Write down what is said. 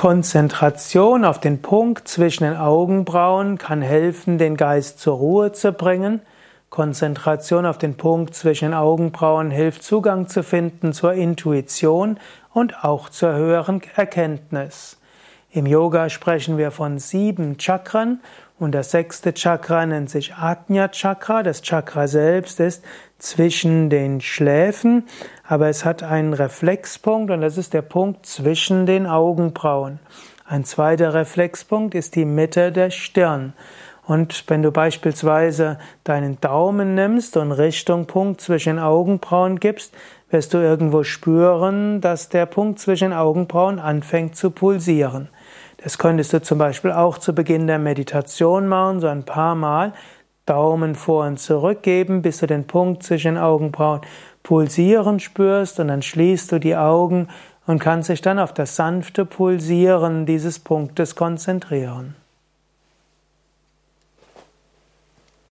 Konzentration auf den Punkt zwischen den Augenbrauen kann helfen, den Geist zur Ruhe zu bringen. Konzentration auf den Punkt zwischen den Augenbrauen hilft Zugang zu finden zur Intuition und auch zur höheren Erkenntnis. Im Yoga sprechen wir von sieben Chakren und das sechste Chakra nennt sich Ajna Chakra. Das Chakra selbst ist zwischen den Schläfen, aber es hat einen Reflexpunkt und das ist der Punkt zwischen den Augenbrauen. Ein zweiter Reflexpunkt ist die Mitte der Stirn. Und wenn du beispielsweise deinen Daumen nimmst und Richtung Punkt zwischen Augenbrauen gibst, wirst du irgendwo spüren, dass der Punkt zwischen Augenbrauen anfängt zu pulsieren. Das könntest du zum Beispiel auch zu Beginn der Meditation machen, so ein paar Mal. Daumen vor und zurück geben, bis du den Punkt zwischen den Augenbrauen pulsieren spürst und dann schließt du die Augen und kannst dich dann auf das sanfte Pulsieren dieses Punktes konzentrieren.